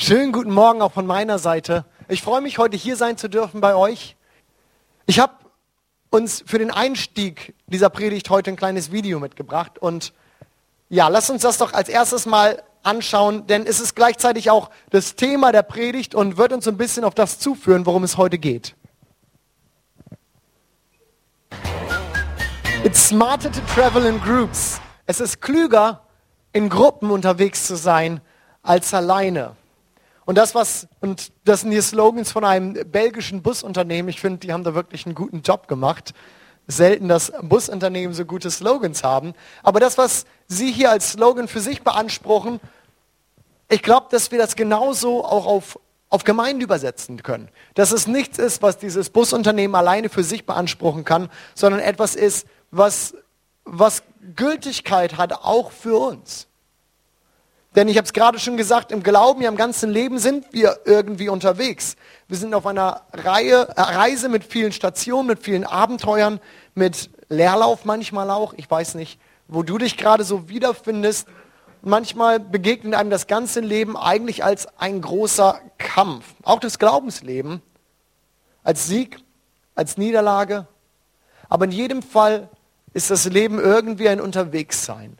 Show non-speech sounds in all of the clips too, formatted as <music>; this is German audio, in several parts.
Schönen guten Morgen auch von meiner Seite. Ich freue mich, heute hier sein zu dürfen bei euch. Ich habe uns für den Einstieg dieser Predigt heute ein kleines Video mitgebracht. Und ja, lasst uns das doch als erstes mal anschauen, denn es ist gleichzeitig auch das Thema der Predigt und wird uns ein bisschen auf das zuführen, worum es heute geht. It's smarter to travel in groups. Es ist klüger, in Gruppen unterwegs zu sein, als alleine. Und das, was, und das sind die Slogans von einem belgischen Busunternehmen. Ich finde, die haben da wirklich einen guten Job gemacht. Selten, dass Busunternehmen so gute Slogans haben. Aber das, was Sie hier als Slogan für sich beanspruchen, ich glaube, dass wir das genauso auch auf, auf Gemeinden übersetzen können. Dass es nichts ist, was dieses Busunternehmen alleine für sich beanspruchen kann, sondern etwas ist, was, was Gültigkeit hat, auch für uns. Denn ich habe es gerade schon gesagt, im Glauben, ja im ganzen Leben sind wir irgendwie unterwegs. Wir sind auf einer Reihe, äh, Reise mit vielen Stationen, mit vielen Abenteuern, mit Leerlauf manchmal auch. Ich weiß nicht, wo du dich gerade so wiederfindest. Manchmal begegnet einem das ganze Leben eigentlich als ein großer Kampf. Auch das Glaubensleben. Als Sieg, als Niederlage. Aber in jedem Fall ist das Leben irgendwie ein Unterwegssein.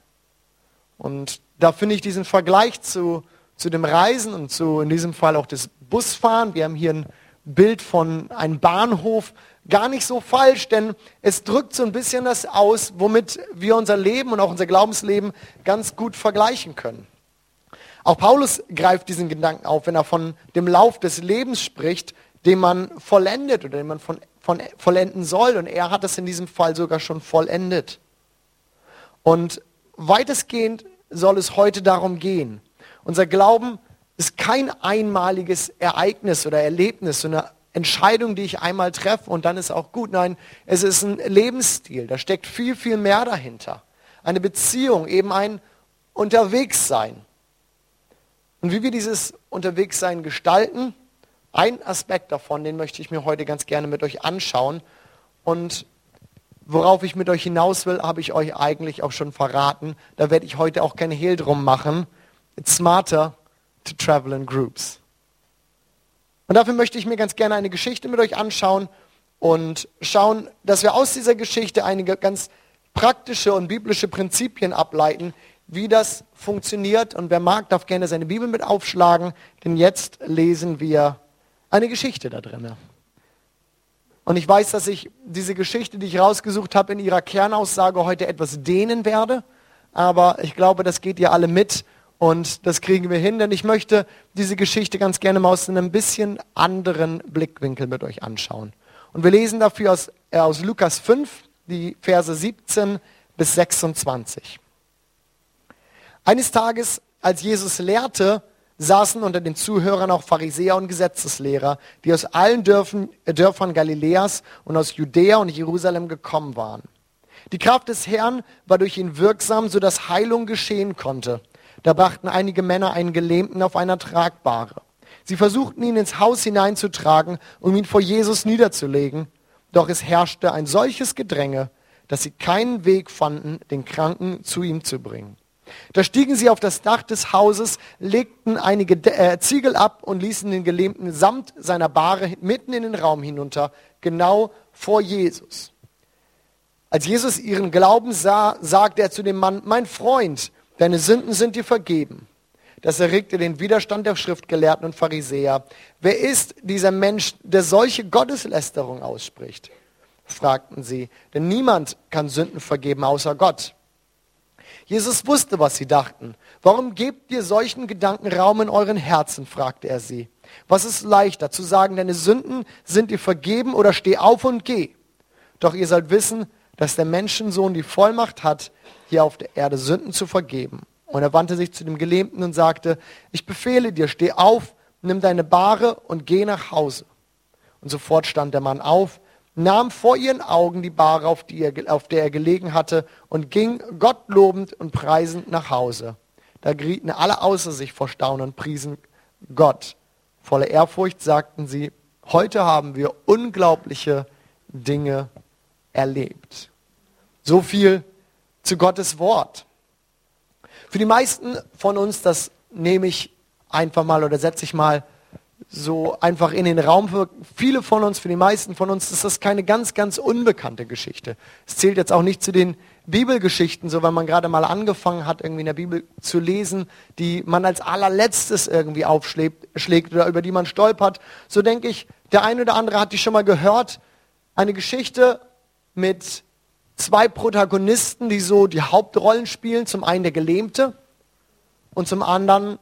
Und da finde ich diesen Vergleich zu, zu dem Reisen und zu in diesem Fall auch das Busfahren. Wir haben hier ein Bild von einem Bahnhof gar nicht so falsch, denn es drückt so ein bisschen das aus, womit wir unser Leben und auch unser Glaubensleben ganz gut vergleichen können. Auch Paulus greift diesen Gedanken auf, wenn er von dem Lauf des Lebens spricht, den man vollendet oder den man von, von vollenden soll. Und er hat es in diesem Fall sogar schon vollendet. Und weitestgehend soll es heute darum gehen. Unser Glauben ist kein einmaliges Ereignis oder Erlebnis, so eine Entscheidung, die ich einmal treffe und dann ist auch gut. Nein, es ist ein Lebensstil. Da steckt viel, viel mehr dahinter. Eine Beziehung, eben ein Unterwegssein. Und wie wir dieses Unterwegssein gestalten, ein Aspekt davon, den möchte ich mir heute ganz gerne mit euch anschauen. Und Worauf ich mit euch hinaus will, habe ich euch eigentlich auch schon verraten. Da werde ich heute auch kein Hehl drum machen. It's smarter to travel in groups. Und dafür möchte ich mir ganz gerne eine Geschichte mit euch anschauen und schauen, dass wir aus dieser Geschichte einige ganz praktische und biblische Prinzipien ableiten, wie das funktioniert. Und wer mag, darf gerne seine Bibel mit aufschlagen, denn jetzt lesen wir eine Geschichte da drinnen. Und ich weiß, dass ich diese Geschichte, die ich rausgesucht habe, in ihrer Kernaussage heute etwas dehnen werde. Aber ich glaube, das geht ihr alle mit und das kriegen wir hin, denn ich möchte diese Geschichte ganz gerne mal aus einem bisschen anderen Blickwinkel mit euch anschauen. Und wir lesen dafür aus, äh, aus Lukas 5, die Verse 17 bis 26. Eines Tages, als Jesus lehrte, saßen unter den Zuhörern auch Pharisäer und Gesetzeslehrer, die aus allen Dörfern, äh, Dörfern Galiläas und aus Judäa und Jerusalem gekommen waren. Die Kraft des Herrn war durch ihn wirksam, so dass Heilung geschehen konnte. Da brachten einige Männer einen Gelähmten auf einer Tragbare. Sie versuchten ihn ins Haus hineinzutragen, um ihn vor Jesus niederzulegen. Doch es herrschte ein solches Gedränge, dass sie keinen Weg fanden, den Kranken zu ihm zu bringen. Da stiegen sie auf das Dach des Hauses, legten einige äh, Ziegel ab und ließen den Gelähmten samt seiner Bahre mitten in den Raum hinunter, genau vor Jesus. Als Jesus ihren Glauben sah, sagte er zu dem Mann, mein Freund, deine Sünden sind dir vergeben. Das erregte den Widerstand der Schriftgelehrten und Pharisäer. Wer ist dieser Mensch, der solche Gotteslästerung ausspricht? fragten sie. Denn niemand kann Sünden vergeben außer Gott. Jesus wusste, was sie dachten. Warum gebt ihr solchen Gedanken Raum in euren Herzen? fragte er sie. Was ist leichter, zu sagen, deine Sünden sind dir vergeben oder steh auf und geh? Doch ihr sollt wissen, dass der Menschensohn die Vollmacht hat, hier auf der Erde Sünden zu vergeben. Und er wandte sich zu dem Gelähmten und sagte, ich befehle dir, steh auf, nimm deine Bahre und geh nach Hause. Und sofort stand der Mann auf, nahm vor ihren Augen die Bahre, auf, auf der er gelegen hatte, und ging Gott lobend und preisend nach Hause. Da gerieten alle außer sich vor Staunen und priesen Gott. Voller Ehrfurcht sagten sie, heute haben wir unglaubliche Dinge erlebt. So viel zu Gottes Wort. Für die meisten von uns, das nehme ich einfach mal oder setze ich mal so einfach in den Raum. Für viele von uns, für die meisten von uns ist das keine ganz, ganz unbekannte Geschichte. Es zählt jetzt auch nicht zu den Bibelgeschichten, so wenn man gerade mal angefangen hat, irgendwie in der Bibel zu lesen, die man als allerletztes irgendwie aufschlägt oder über die man stolpert. So denke ich, der eine oder andere hat die schon mal gehört. Eine Geschichte mit zwei Protagonisten, die so die Hauptrollen spielen. Zum einen der Gelähmte und zum anderen,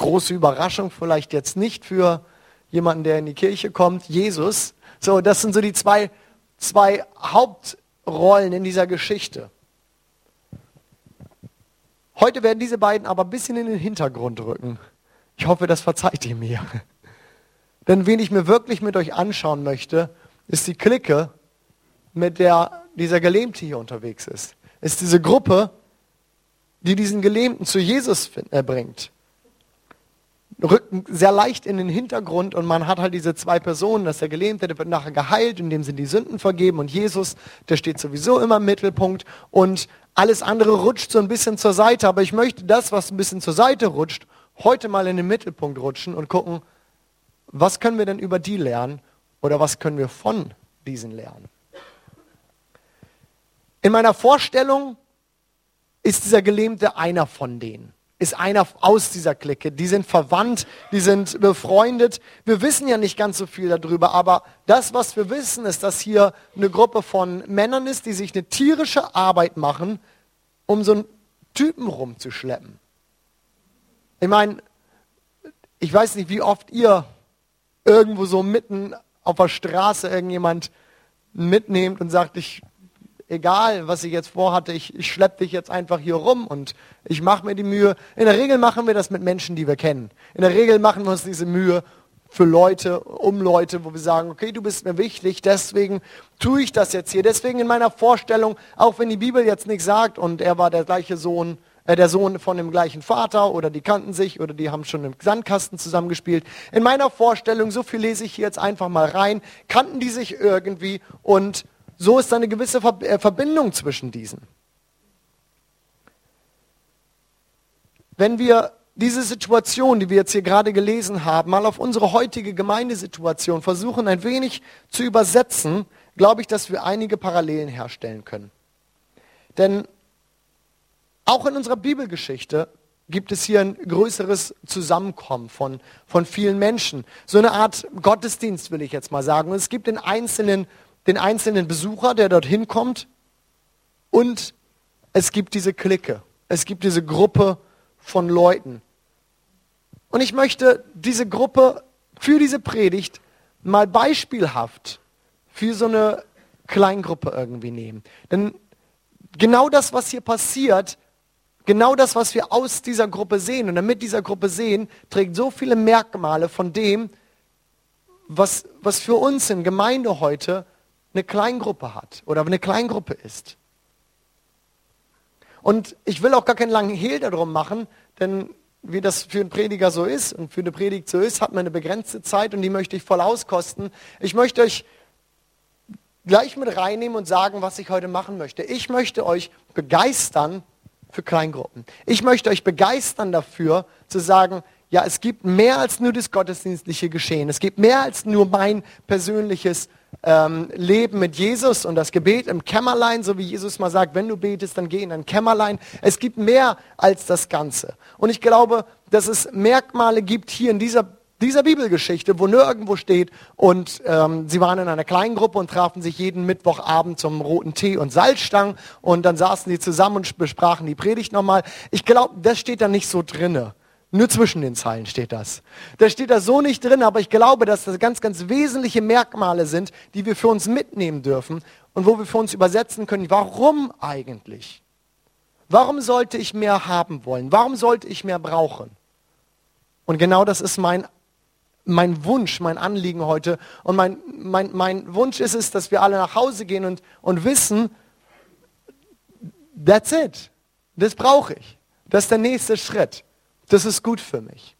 große Überraschung vielleicht jetzt nicht für jemanden, der in die Kirche kommt, Jesus. So, das sind so die zwei, zwei Hauptrollen in dieser Geschichte. Heute werden diese beiden aber ein bisschen in den Hintergrund rücken. Ich hoffe, das verzeiht ihr mir. Denn wen ich mir wirklich mit euch anschauen möchte, ist die Clique, mit der dieser Gelähmte hier unterwegs ist. Ist diese Gruppe, die diesen Gelähmten zu Jesus äh, bringt. Rücken sehr leicht in den Hintergrund und man hat halt diese zwei Personen, dass der Gelähmte, der wird nachher geheilt, indem sind die Sünden vergeben und Jesus, der steht sowieso immer im Mittelpunkt und alles andere rutscht so ein bisschen zur Seite, aber ich möchte das, was ein bisschen zur Seite rutscht, heute mal in den Mittelpunkt rutschen und gucken, was können wir denn über die lernen oder was können wir von diesen lernen. In meiner Vorstellung ist dieser Gelähmte einer von denen, ist einer aus dieser Clique. Die sind verwandt, die sind befreundet. Wir wissen ja nicht ganz so viel darüber, aber das, was wir wissen, ist, dass hier eine Gruppe von Männern ist, die sich eine tierische Arbeit machen, um so einen Typen rumzuschleppen. Ich meine, ich weiß nicht, wie oft ihr irgendwo so mitten auf der Straße irgendjemand mitnehmt und sagt, ich egal was ich jetzt vorhatte, ich, ich schleppe dich jetzt einfach hier rum und ich mache mir die Mühe. In der Regel machen wir das mit Menschen, die wir kennen. In der Regel machen wir uns diese Mühe für Leute, um Leute, wo wir sagen, okay, du bist mir wichtig, deswegen tue ich das jetzt hier. Deswegen in meiner Vorstellung, auch wenn die Bibel jetzt nichts sagt und er war der gleiche Sohn, äh, der Sohn von dem gleichen Vater oder die kannten sich oder die haben schon im Sandkasten zusammengespielt. In meiner Vorstellung, so viel lese ich hier jetzt einfach mal rein, kannten die sich irgendwie und so ist eine gewisse äh, Verbindung zwischen diesen. Wenn wir diese Situation, die wir jetzt hier gerade gelesen haben, mal auf unsere heutige Gemeindesituation versuchen ein wenig zu übersetzen, glaube ich, dass wir einige Parallelen herstellen können. Denn auch in unserer Bibelgeschichte gibt es hier ein größeres Zusammenkommen von, von vielen Menschen. So eine Art Gottesdienst, will ich jetzt mal sagen. Und es gibt in einzelnen den einzelnen Besucher, der dorthin kommt, und es gibt diese Clique, es gibt diese Gruppe von Leuten. Und ich möchte diese Gruppe für diese Predigt mal beispielhaft für so eine Kleingruppe irgendwie nehmen. Denn genau das, was hier passiert, genau das, was wir aus dieser Gruppe sehen und damit dieser Gruppe sehen, trägt so viele Merkmale von dem, was, was für uns in Gemeinde heute eine Kleingruppe hat oder eine Kleingruppe ist. Und ich will auch gar keinen langen Hehl darum machen, denn wie das für einen Prediger so ist und für eine Predigt so ist, hat man eine begrenzte Zeit und die möchte ich voll auskosten. Ich möchte euch gleich mit reinnehmen und sagen, was ich heute machen möchte. Ich möchte euch begeistern für Kleingruppen. Ich möchte euch begeistern dafür, zu sagen, ja, es gibt mehr als nur das gottesdienstliche Geschehen. Es gibt mehr als nur mein persönliches ähm, Leben mit Jesus und das Gebet im Kämmerlein, so wie Jesus mal sagt, wenn du betest, dann geh in ein Kämmerlein. Es gibt mehr als das Ganze. Und ich glaube, dass es Merkmale gibt hier in dieser, dieser Bibelgeschichte, wo nirgendwo steht und ähm, sie waren in einer kleinen Gruppe und trafen sich jeden Mittwochabend zum roten Tee und Salzstangen und dann saßen sie zusammen und besprachen die Predigt nochmal. Ich glaube, das steht da nicht so drinne. Nur zwischen den Zeilen steht das. Da steht das so nicht drin, aber ich glaube, dass das ganz, ganz wesentliche Merkmale sind, die wir für uns mitnehmen dürfen und wo wir für uns übersetzen können, warum eigentlich? Warum sollte ich mehr haben wollen? Warum sollte ich mehr brauchen? Und genau das ist mein, mein Wunsch, mein Anliegen heute. Und mein, mein, mein Wunsch ist es, dass wir alle nach Hause gehen und, und wissen, that's it. Das brauche ich. Das ist der nächste Schritt. Das ist gut für mich.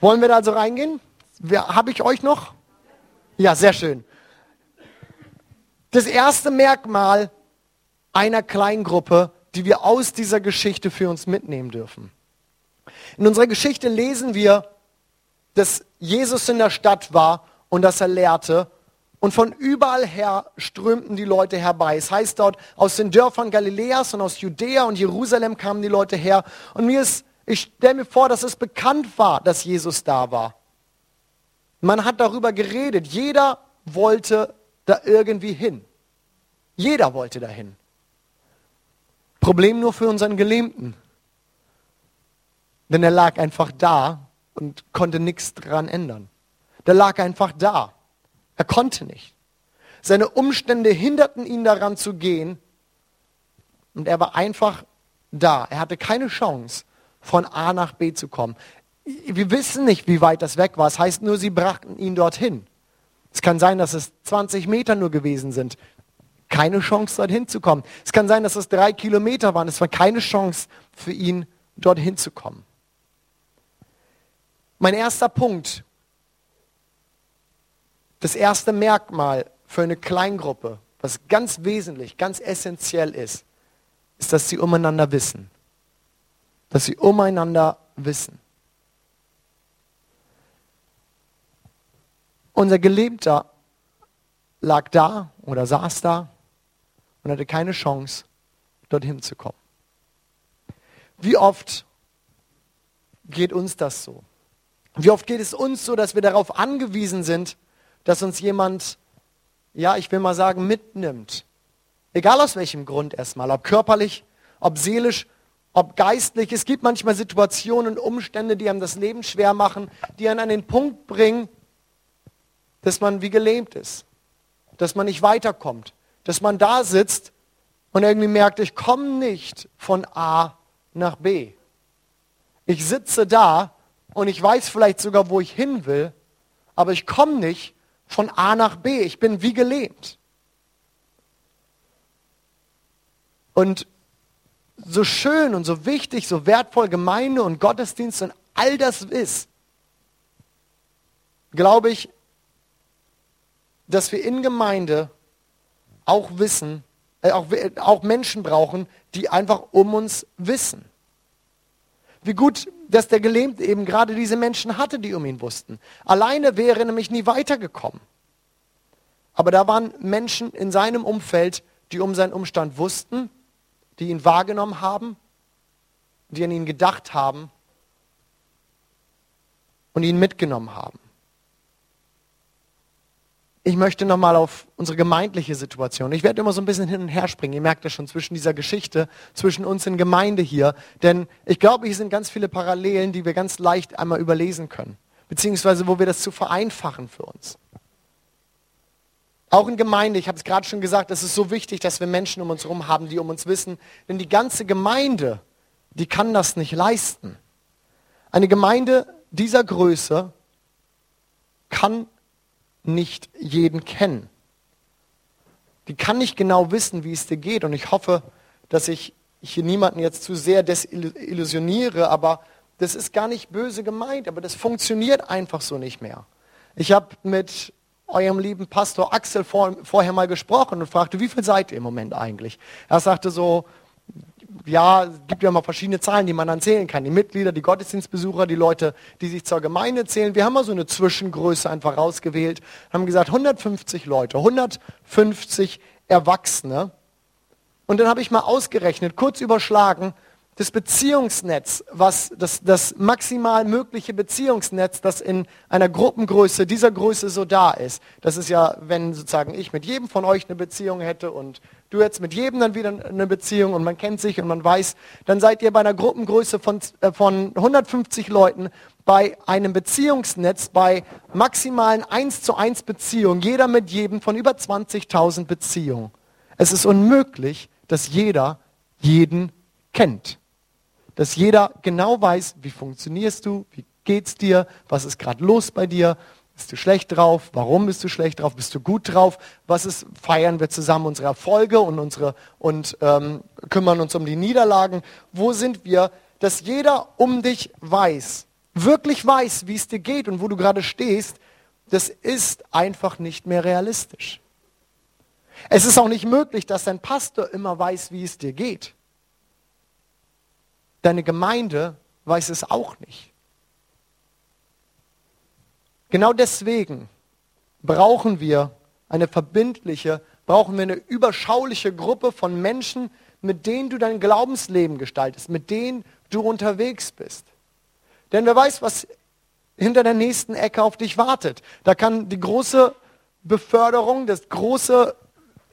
Wollen wir da also reingehen? Habe ich euch noch? Ja, sehr schön. Das erste Merkmal einer Kleingruppe, die wir aus dieser Geschichte für uns mitnehmen dürfen. In unserer Geschichte lesen wir, dass Jesus in der Stadt war und dass er lehrte und von überall her strömten die Leute herbei. Es heißt dort, aus den Dörfern Galiläas und aus Judäa und Jerusalem kamen die Leute her. Und mir ist, ich stelle mir vor, dass es bekannt war, dass Jesus da war. Man hat darüber geredet. Jeder wollte da irgendwie hin. Jeder wollte dahin. Problem nur für unseren Gelähmten. Denn er lag einfach da und konnte nichts dran ändern. Der lag einfach da. Er konnte nicht. Seine Umstände hinderten ihn daran zu gehen und er war einfach da. Er hatte keine Chance, von A nach B zu kommen. Wir wissen nicht, wie weit das weg war. Es das heißt nur, sie brachten ihn dorthin. Es kann sein, dass es 20 Meter nur gewesen sind. Keine Chance, dorthin zu kommen. Es kann sein, dass es drei Kilometer waren. Es war keine Chance für ihn, dorthin zu kommen. Mein erster Punkt das erste Merkmal für eine Kleingruppe, was ganz wesentlich, ganz essentiell ist, ist, dass sie umeinander wissen. Dass sie umeinander wissen. Unser Gelebter lag da oder saß da und hatte keine Chance, dorthin zu kommen. Wie oft geht uns das so? Wie oft geht es uns so, dass wir darauf angewiesen sind, dass uns jemand, ja, ich will mal sagen, mitnimmt. Egal aus welchem Grund erstmal, ob körperlich, ob seelisch, ob geistlich. Es gibt manchmal Situationen und Umstände, die einem das Leben schwer machen, die einen an den Punkt bringen, dass man wie gelähmt ist, dass man nicht weiterkommt, dass man da sitzt und irgendwie merkt, ich komme nicht von A nach B. Ich sitze da und ich weiß vielleicht sogar, wo ich hin will, aber ich komme nicht von A nach B. Ich bin wie gelähmt. Und so schön und so wichtig, so wertvoll Gemeinde und Gottesdienst und all das ist, glaube ich, dass wir in Gemeinde auch wissen, äh, auch, auch Menschen brauchen, die einfach um uns wissen. Wie gut, dass der Gelähmte eben gerade diese Menschen hatte, die um ihn wussten. Alleine wäre er nämlich nie weitergekommen. Aber da waren Menschen in seinem Umfeld, die um seinen Umstand wussten, die ihn wahrgenommen haben, die an ihn gedacht haben und ihn mitgenommen haben. Ich möchte nochmal auf unsere gemeindliche Situation. Ich werde immer so ein bisschen hin und her springen. Ihr merkt das schon zwischen dieser Geschichte, zwischen uns in Gemeinde hier. Denn ich glaube, hier sind ganz viele Parallelen, die wir ganz leicht einmal überlesen können. Beziehungsweise, wo wir das zu vereinfachen für uns. Auch in Gemeinde, ich habe es gerade schon gesagt, es ist so wichtig, dass wir Menschen um uns herum haben, die um uns wissen. Denn die ganze Gemeinde, die kann das nicht leisten. Eine Gemeinde dieser Größe kann nicht jeden kennen. Die kann nicht genau wissen, wie es dir geht. Und ich hoffe, dass ich hier niemanden jetzt zu sehr desillusioniere, aber das ist gar nicht böse gemeint, aber das funktioniert einfach so nicht mehr. Ich habe mit eurem lieben Pastor Axel vor, vorher mal gesprochen und fragte, wie viel seid ihr im Moment eigentlich? Er sagte so, ja, es gibt ja mal verschiedene Zahlen, die man dann zählen kann. Die Mitglieder, die Gottesdienstbesucher, die Leute, die sich zur Gemeinde zählen. Wir haben mal so eine Zwischengröße einfach rausgewählt, haben gesagt 150 Leute, 150 Erwachsene. Und dann habe ich mal ausgerechnet, kurz überschlagen, das Beziehungsnetz, was das, das maximal mögliche Beziehungsnetz, das in einer Gruppengröße dieser Größe so da ist. Das ist ja, wenn sozusagen ich mit jedem von euch eine Beziehung hätte und du jetzt mit jedem dann wieder eine Beziehung und man kennt sich und man weiß, dann seid ihr bei einer Gruppengröße von, äh, von 150 Leuten bei einem Beziehungsnetz, bei maximalen 1 zu 1 Beziehungen, jeder mit jedem von über 20.000 Beziehungen. Es ist unmöglich, dass jeder jeden kennt dass jeder genau weiß, wie funktionierst du, wie geht's dir, was ist gerade los bei dir, bist du schlecht drauf, warum bist du schlecht drauf, bist du gut drauf, was ist, feiern wir zusammen unsere Erfolge und, unsere, und ähm, kümmern uns um die Niederlagen, wo sind wir, dass jeder um dich weiß, wirklich weiß, wie es dir geht und wo du gerade stehst, das ist einfach nicht mehr realistisch. Es ist auch nicht möglich, dass dein Pastor immer weiß, wie es dir geht. deine Gemeinde weiß es auch nicht. Genau deswegen brauchen wir eine verbindliche, brauchen wir eine überschauliche Gruppe von Menschen, mit denen du dein Glaubensleben gestaltest, mit denen du unterwegs bist. Denn wer weiß, was hinter der nächsten Ecke auf dich wartet. Da kann die große Beförderung, das große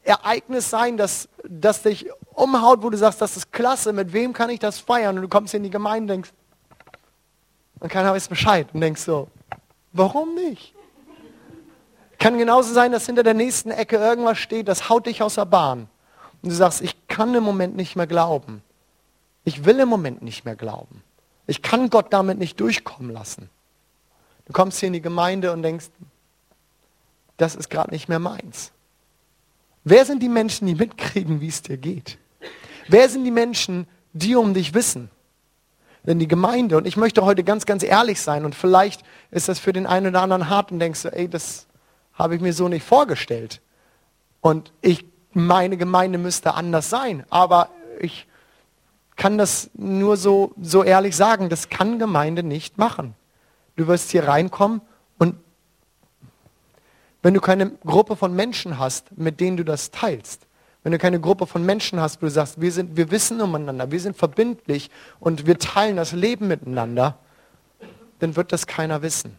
Ereignis sein, das, das dich umhaut, wo du sagst, das ist klasse, mit wem kann ich das feiern? Und du kommst in die Gemeinde und denkst, und keiner weiß Bescheid und denkst so, warum nicht? Kann genauso sein, dass hinter der nächsten Ecke irgendwas steht, das haut dich aus der Bahn. Und du sagst, ich kann im Moment nicht mehr glauben. Ich will im Moment nicht mehr glauben. Ich kann Gott damit nicht durchkommen lassen. Du kommst hier in die Gemeinde und denkst, das ist gerade nicht mehr meins. Wer sind die Menschen, die mitkriegen, wie es dir geht? Wer sind die Menschen, die um dich wissen? Denn die Gemeinde, und ich möchte heute ganz, ganz ehrlich sein, und vielleicht ist das für den einen oder anderen hart und denkst du, ey, das habe ich mir so nicht vorgestellt. Und ich, meine Gemeinde müsste anders sein. Aber ich kann das nur so, so ehrlich sagen, das kann Gemeinde nicht machen. Du wirst hier reinkommen und wenn du keine Gruppe von Menschen hast, mit denen du das teilst, wenn du keine Gruppe von Menschen hast, wo du sagst, wir, sind, wir wissen umeinander, wir sind verbindlich und wir teilen das Leben miteinander, dann wird das keiner wissen.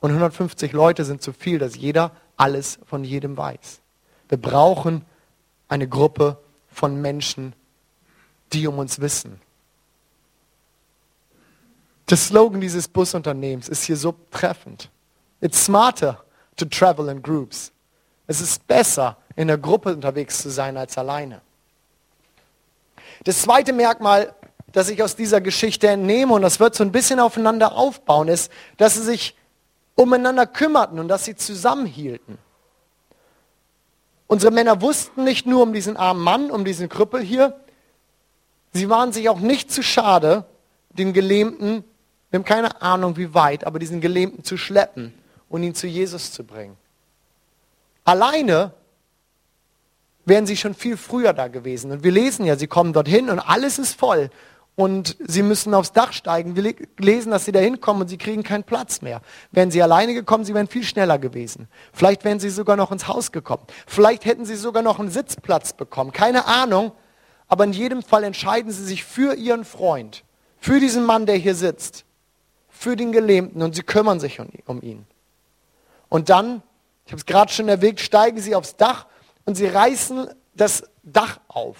Und 150 Leute sind zu viel, dass jeder alles von jedem weiß. Wir brauchen eine Gruppe von Menschen, die um uns wissen. Der Slogan dieses Busunternehmens ist hier so treffend. It's smarter to travel in groups. Es ist besser, in der Gruppe unterwegs zu sein als alleine. Das zweite Merkmal, das ich aus dieser Geschichte entnehme, und das wird so ein bisschen aufeinander aufbauen, ist, dass sie sich umeinander kümmerten und dass sie zusammenhielten. Unsere Männer wussten nicht nur um diesen armen Mann, um diesen Krüppel hier, sie waren sich auch nicht zu schade, den Gelähmten, wir haben keine Ahnung wie weit, aber diesen Gelähmten zu schleppen und ihn zu Jesus zu bringen. Alleine wären sie schon viel früher da gewesen. Und wir lesen ja, sie kommen dorthin und alles ist voll. Und sie müssen aufs Dach steigen. Wir lesen, dass sie da hinkommen und sie kriegen keinen Platz mehr. Wären sie alleine gekommen, sie wären viel schneller gewesen. Vielleicht wären sie sogar noch ins Haus gekommen. Vielleicht hätten sie sogar noch einen Sitzplatz bekommen. Keine Ahnung. Aber in jedem Fall entscheiden sie sich für ihren Freund, für diesen Mann, der hier sitzt, für den Gelähmten und sie kümmern sich um ihn. Und dann, ich habe es gerade schon erwähnt, steigen sie aufs Dach und sie reißen das Dach auf.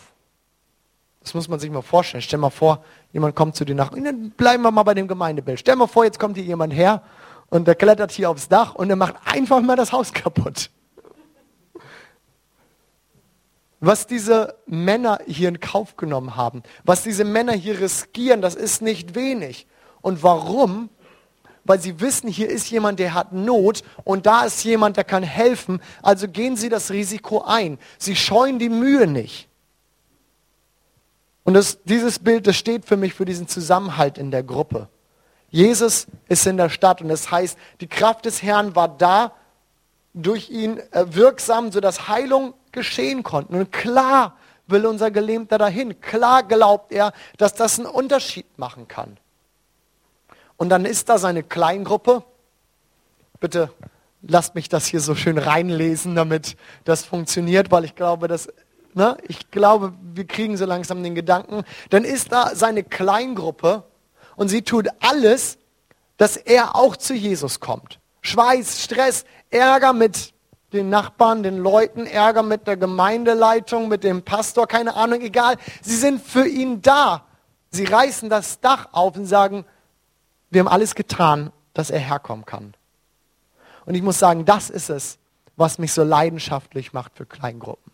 Das muss man sich mal vorstellen. Stell mal vor, jemand kommt zu dir nach. Und dann bleiben wir mal bei dem Gemeindebild. Stell mal vor, jetzt kommt hier jemand her und der klettert hier aufs Dach und der macht einfach mal das Haus <laughs> kaputt. Was diese Männer hier in Kauf genommen haben, was diese Männer hier riskieren, das ist nicht wenig. Und warum? Weil sie wissen, hier ist jemand, der hat Not und da ist jemand, der kann helfen. Also gehen sie das Risiko ein. Sie scheuen die Mühe nicht. Und das, dieses Bild, das steht für mich für diesen Zusammenhalt in der Gruppe. Jesus ist in der Stadt und das heißt, die Kraft des Herrn war da, durch ihn äh, wirksam, sodass Heilung geschehen konnte. Und klar will unser Gelähmter dahin. Klar glaubt er, dass das einen Unterschied machen kann. Und dann ist da seine Kleingruppe. Bitte lasst mich das hier so schön reinlesen, damit das funktioniert, weil ich glaube, dass, ne, ich glaube, wir kriegen so langsam den Gedanken. Dann ist da seine Kleingruppe und sie tut alles, dass er auch zu Jesus kommt. Schweiß, Stress, Ärger mit den Nachbarn, den Leuten, Ärger mit der Gemeindeleitung, mit dem Pastor, keine Ahnung, egal. Sie sind für ihn da. Sie reißen das Dach auf und sagen, wir haben alles getan, dass er herkommen kann. Und ich muss sagen, das ist es, was mich so leidenschaftlich macht für Kleingruppen.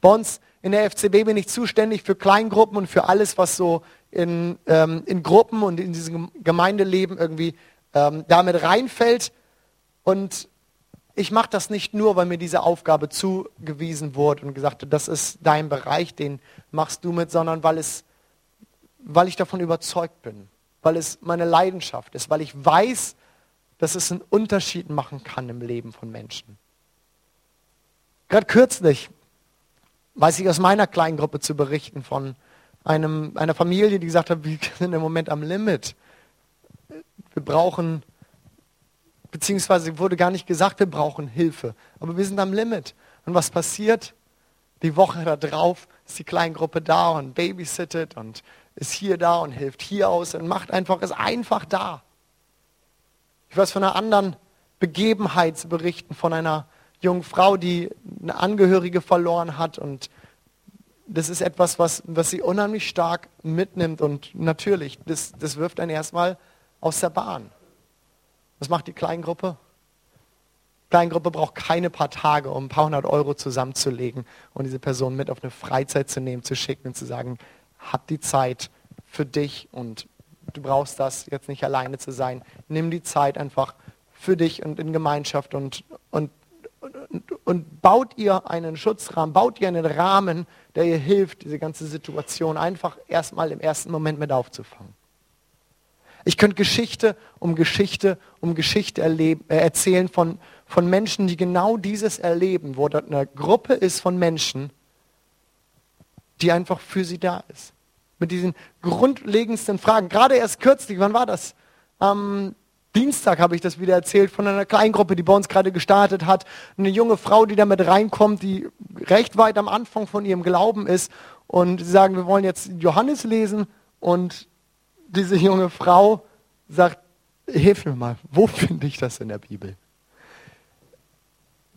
Bei uns in der FCB bin ich zuständig für Kleingruppen und für alles, was so in, ähm, in Gruppen und in diesem Gemeindeleben irgendwie ähm, damit reinfällt. Und ich mache das nicht nur, weil mir diese Aufgabe zugewiesen wurde und gesagt, das ist dein Bereich, den machst du mit, sondern weil, es, weil ich davon überzeugt bin weil es meine Leidenschaft ist, weil ich weiß, dass es einen Unterschied machen kann im Leben von Menschen. Gerade kürzlich weiß ich aus meiner kleinen Gruppe zu berichten von einem, einer Familie, die gesagt hat, wir sind im Moment am Limit. Wir brauchen, beziehungsweise wurde gar nicht gesagt, wir brauchen Hilfe, aber wir sind am Limit. Und was passiert? Die Woche darauf ist die Kleingruppe da und babysittet und ist hier da und hilft hier aus und macht einfach, ist einfach da. Ich weiß von einer anderen Begebenheit zu berichten, von einer jungen Frau, die eine Angehörige verloren hat und das ist etwas, was, was sie unheimlich stark mitnimmt und natürlich, das, das wirft einen erstmal aus der Bahn. Was macht die Kleingruppe? Kleingruppe braucht keine paar Tage, um ein paar hundert Euro zusammenzulegen und diese Person mit auf eine Freizeit zu nehmen, zu schicken und zu sagen, hab die Zeit für dich und du brauchst das, jetzt nicht alleine zu sein. Nimm die Zeit einfach für dich und in Gemeinschaft und, und, und, und baut ihr einen Schutzrahmen, baut ihr einen Rahmen, der ihr hilft, diese ganze Situation einfach erstmal im ersten Moment mit aufzufangen. Ich könnte Geschichte um Geschichte um Geschichte erleben, äh, erzählen von, von Menschen, die genau dieses erleben, wo dort eine Gruppe ist von Menschen, die einfach für sie da ist mit diesen grundlegendsten Fragen. Gerade erst kürzlich, wann war das? Am Dienstag habe ich das wieder erzählt von einer Kleingruppe, die bei uns gerade gestartet hat. Eine junge Frau, die damit reinkommt, die recht weit am Anfang von ihrem Glauben ist. Und sie sagen, wir wollen jetzt Johannes lesen. Und diese junge Frau sagt, hilf mir mal, wo finde ich das in der Bibel?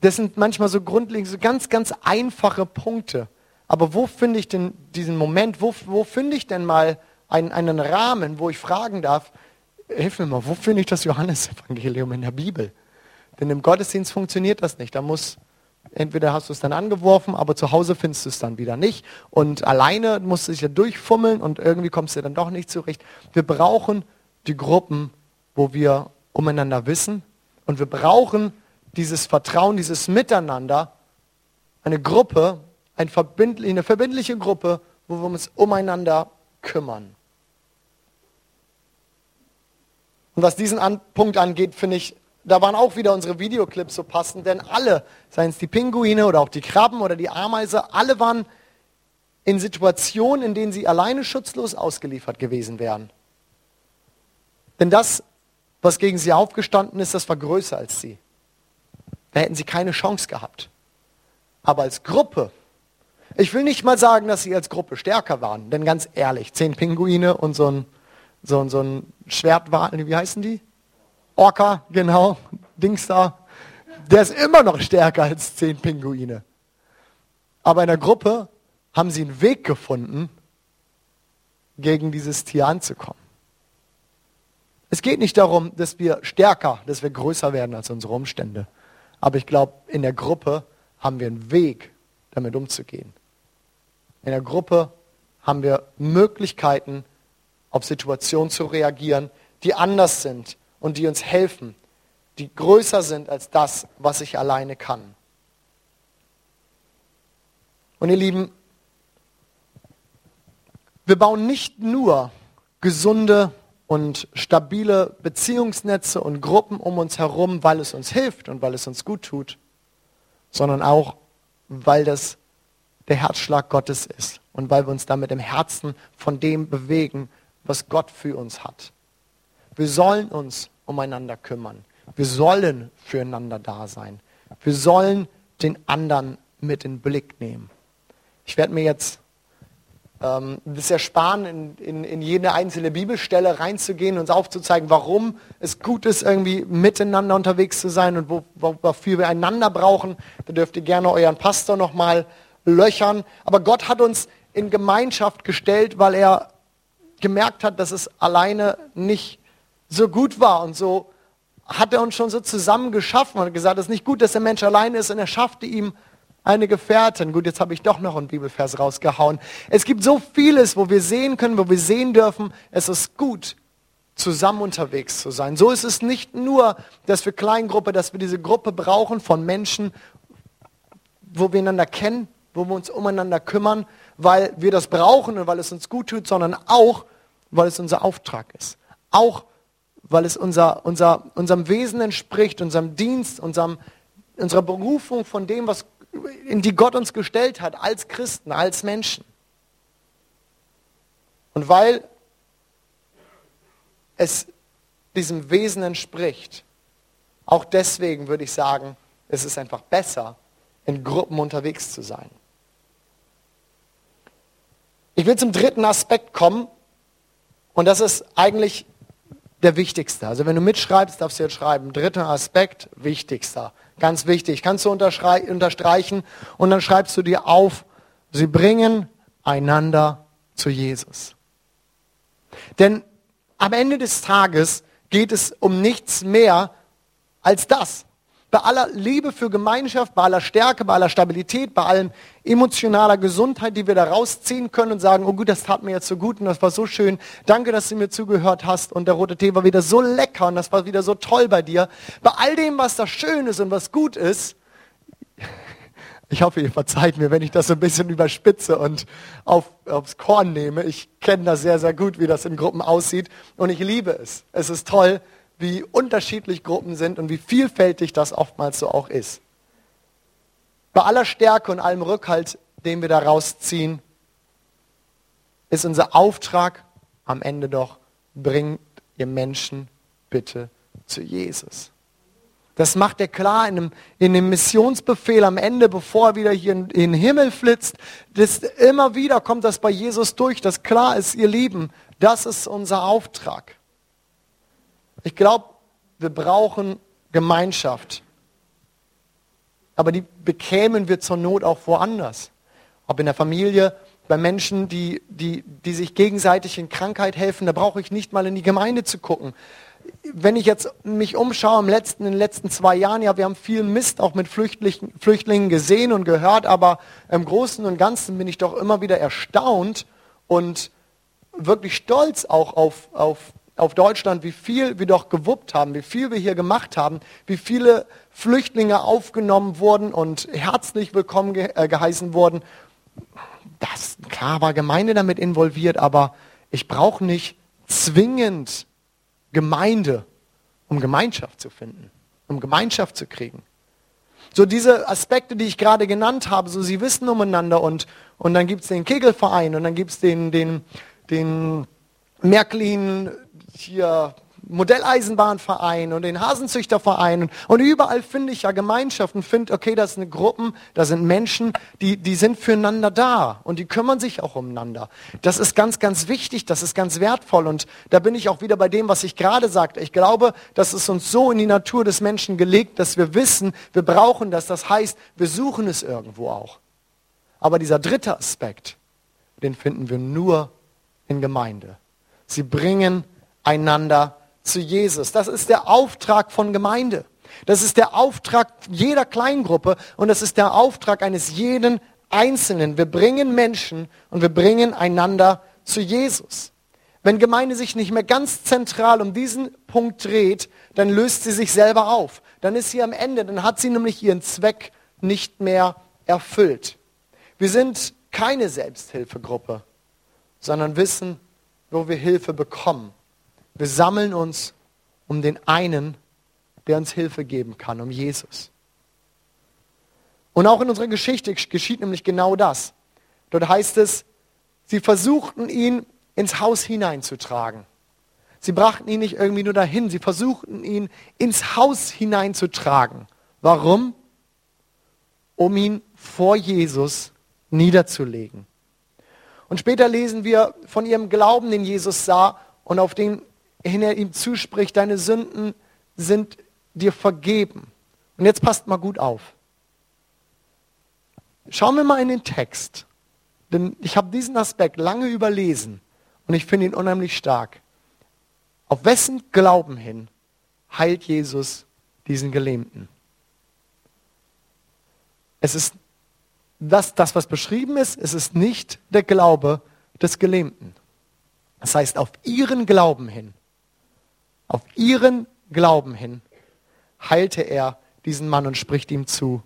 Das sind manchmal so grundlegend, so ganz, ganz einfache Punkte. Aber wo finde ich denn diesen Moment, wo, wo finde ich denn mal einen, einen Rahmen, wo ich fragen darf, hilf mir mal, wo finde ich das Johannesevangelium in der Bibel? Denn im Gottesdienst funktioniert das nicht. Da muss, entweder hast du es dann angeworfen, aber zu Hause findest du es dann wieder nicht. Und alleine musst du dich ja durchfummeln und irgendwie kommst du dann doch nicht zurecht. Wir brauchen die Gruppen, wo wir umeinander wissen. Und wir brauchen dieses Vertrauen, dieses Miteinander. Eine Gruppe, eine verbindliche Gruppe, wo wir uns umeinander kümmern. Und was diesen Punkt angeht, finde ich, da waren auch wieder unsere Videoclips so passend, denn alle, seien es die Pinguine oder auch die Krabben oder die Ameise, alle waren in Situationen, in denen sie alleine schutzlos ausgeliefert gewesen wären. Denn das, was gegen sie aufgestanden ist, das war größer als sie. Da hätten sie keine Chance gehabt. Aber als Gruppe ich will nicht mal sagen, dass sie als Gruppe stärker waren, denn ganz ehrlich, zehn Pinguine und so ein, so ein, so ein Schwertwal, wie heißen die? Orca, genau, Dings da. Der ist immer noch stärker als zehn Pinguine. Aber in der Gruppe haben sie einen Weg gefunden, gegen dieses Tier anzukommen. Es geht nicht darum, dass wir stärker, dass wir größer werden als unsere Umstände. Aber ich glaube, in der Gruppe haben wir einen Weg, damit umzugehen. In der Gruppe haben wir Möglichkeiten, auf Situationen zu reagieren, die anders sind und die uns helfen, die größer sind als das, was ich alleine kann. Und ihr Lieben, wir bauen nicht nur gesunde und stabile Beziehungsnetze und Gruppen um uns herum, weil es uns hilft und weil es uns gut tut, sondern auch, weil das der Herzschlag Gottes ist und weil wir uns damit im Herzen von dem bewegen, was Gott für uns hat. Wir sollen uns umeinander kümmern. Wir sollen füreinander da sein. Wir sollen den anderen mit in den Blick nehmen. Ich werde mir jetzt ähm, das ersparen, in, in, in jede einzelne Bibelstelle reinzugehen und uns aufzuzeigen, warum es gut ist, irgendwie miteinander unterwegs zu sein und wo, wofür wir einander brauchen. Da dürft ihr gerne euren Pastor nochmal löchern. Aber Gott hat uns in Gemeinschaft gestellt, weil er gemerkt hat, dass es alleine nicht so gut war. Und so hat er uns schon so zusammen geschaffen und gesagt, es ist nicht gut, dass der Mensch alleine ist und er schaffte ihm eine Gefährtin. Gut, jetzt habe ich doch noch einen Bibelvers rausgehauen. Es gibt so vieles, wo wir sehen können, wo wir sehen dürfen, es ist gut, zusammen unterwegs zu sein. So ist es nicht nur, dass wir Kleingruppe, dass wir diese Gruppe brauchen von Menschen, wo wir einander kennen, wo wir uns umeinander kümmern, weil wir das brauchen und weil es uns gut tut, sondern auch, weil es unser Auftrag ist. Auch, weil es unser, unser, unserem Wesen entspricht, unserem Dienst, unserem, unserer Berufung von dem, was, in die Gott uns gestellt hat, als Christen, als Menschen. Und weil es diesem Wesen entspricht, auch deswegen würde ich sagen, es ist einfach besser, in Gruppen unterwegs zu sein. Ich will zum dritten Aspekt kommen und das ist eigentlich der wichtigste. Also wenn du mitschreibst, darfst du jetzt schreiben, dritter Aspekt, wichtigster. Ganz wichtig, kannst du unterstreichen und dann schreibst du dir auf, sie bringen einander zu Jesus. Denn am Ende des Tages geht es um nichts mehr als das bei aller Liebe für Gemeinschaft, bei aller Stärke, bei aller Stabilität, bei allem emotionaler Gesundheit, die wir da rausziehen können und sagen, oh gut, das tat mir jetzt so gut und das war so schön. Danke, dass du mir zugehört hast und der rote Tee war wieder so lecker und das war wieder so toll bei dir. Bei all dem, was da schön ist und was gut ist, ich hoffe, ihr verzeiht mir, wenn ich das so ein bisschen überspitze und auf, aufs Korn nehme. Ich kenne das sehr, sehr gut, wie das in Gruppen aussieht und ich liebe es. Es ist toll, wie unterschiedlich Gruppen sind und wie vielfältig das oftmals so auch ist. Bei aller Stärke und allem Rückhalt, den wir da rausziehen, ist unser Auftrag am Ende doch, bringt ihr Menschen bitte zu Jesus. Das macht er klar in dem, in dem Missionsbefehl am Ende, bevor er wieder hier in, in den Himmel flitzt. Das, immer wieder kommt das bei Jesus durch, dass klar ist, ihr Lieben, das ist unser Auftrag. Ich glaube, wir brauchen Gemeinschaft. Aber die bekämen wir zur Not auch woanders. Ob in der Familie, bei Menschen, die, die, die sich gegenseitig in Krankheit helfen, da brauche ich nicht mal in die Gemeinde zu gucken. Wenn ich jetzt mich umschaue im letzten, in den letzten zwei Jahren, ja, wir haben viel Mist auch mit Flüchtlingen, Flüchtlingen gesehen und gehört, aber im Großen und Ganzen bin ich doch immer wieder erstaunt und wirklich stolz auch auf, auf auf Deutschland, wie viel wir doch gewuppt haben, wie viel wir hier gemacht haben, wie viele Flüchtlinge aufgenommen wurden und herzlich willkommen ge äh, geheißen wurden. Das, klar war Gemeinde damit involviert, aber ich brauche nicht zwingend Gemeinde, um Gemeinschaft zu finden, um Gemeinschaft zu kriegen. So diese Aspekte, die ich gerade genannt habe, so sie wissen umeinander und, und dann gibt es den Kegelverein und dann gibt es den, den, den Märklin hier Modelleisenbahnverein und den Hasenzüchterverein und überall finde ich ja Gemeinschaften, finde, okay, das sind Gruppen, da sind Menschen, die, die sind füreinander da und die kümmern sich auch umeinander. Das ist ganz, ganz wichtig, das ist ganz wertvoll und da bin ich auch wieder bei dem, was ich gerade sagte. Ich glaube, das ist uns so in die Natur des Menschen gelegt, dass wir wissen, wir brauchen das. Das heißt, wir suchen es irgendwo auch. Aber dieser dritte Aspekt, den finden wir nur in Gemeinde. Sie bringen einander zu Jesus. Das ist der Auftrag von Gemeinde. Das ist der Auftrag jeder Kleingruppe und das ist der Auftrag eines jeden Einzelnen. Wir bringen Menschen und wir bringen einander zu Jesus. Wenn Gemeinde sich nicht mehr ganz zentral um diesen Punkt dreht, dann löst sie sich selber auf. Dann ist sie am Ende, dann hat sie nämlich ihren Zweck nicht mehr erfüllt. Wir sind keine Selbsthilfegruppe, sondern wissen, wo wir Hilfe bekommen. Wir sammeln uns um den einen, der uns Hilfe geben kann, um Jesus. Und auch in unserer Geschichte geschieht nämlich genau das. Dort heißt es, sie versuchten ihn ins Haus hineinzutragen. Sie brachten ihn nicht irgendwie nur dahin, sie versuchten ihn ins Haus hineinzutragen. Warum? Um ihn vor Jesus niederzulegen. Und später lesen wir von ihrem Glauben, den Jesus sah und auf den hin er ihm zuspricht, deine Sünden sind dir vergeben. Und jetzt passt mal gut auf. Schauen wir mal in den Text. Denn ich habe diesen Aspekt lange überlesen und ich finde ihn unheimlich stark. Auf wessen Glauben hin heilt Jesus diesen Gelähmten? Es ist das, das, was beschrieben ist, es ist nicht der Glaube des Gelähmten. Das heißt, auf ihren Glauben hin auf ihren Glauben hin heilte er diesen Mann und spricht ihm zu,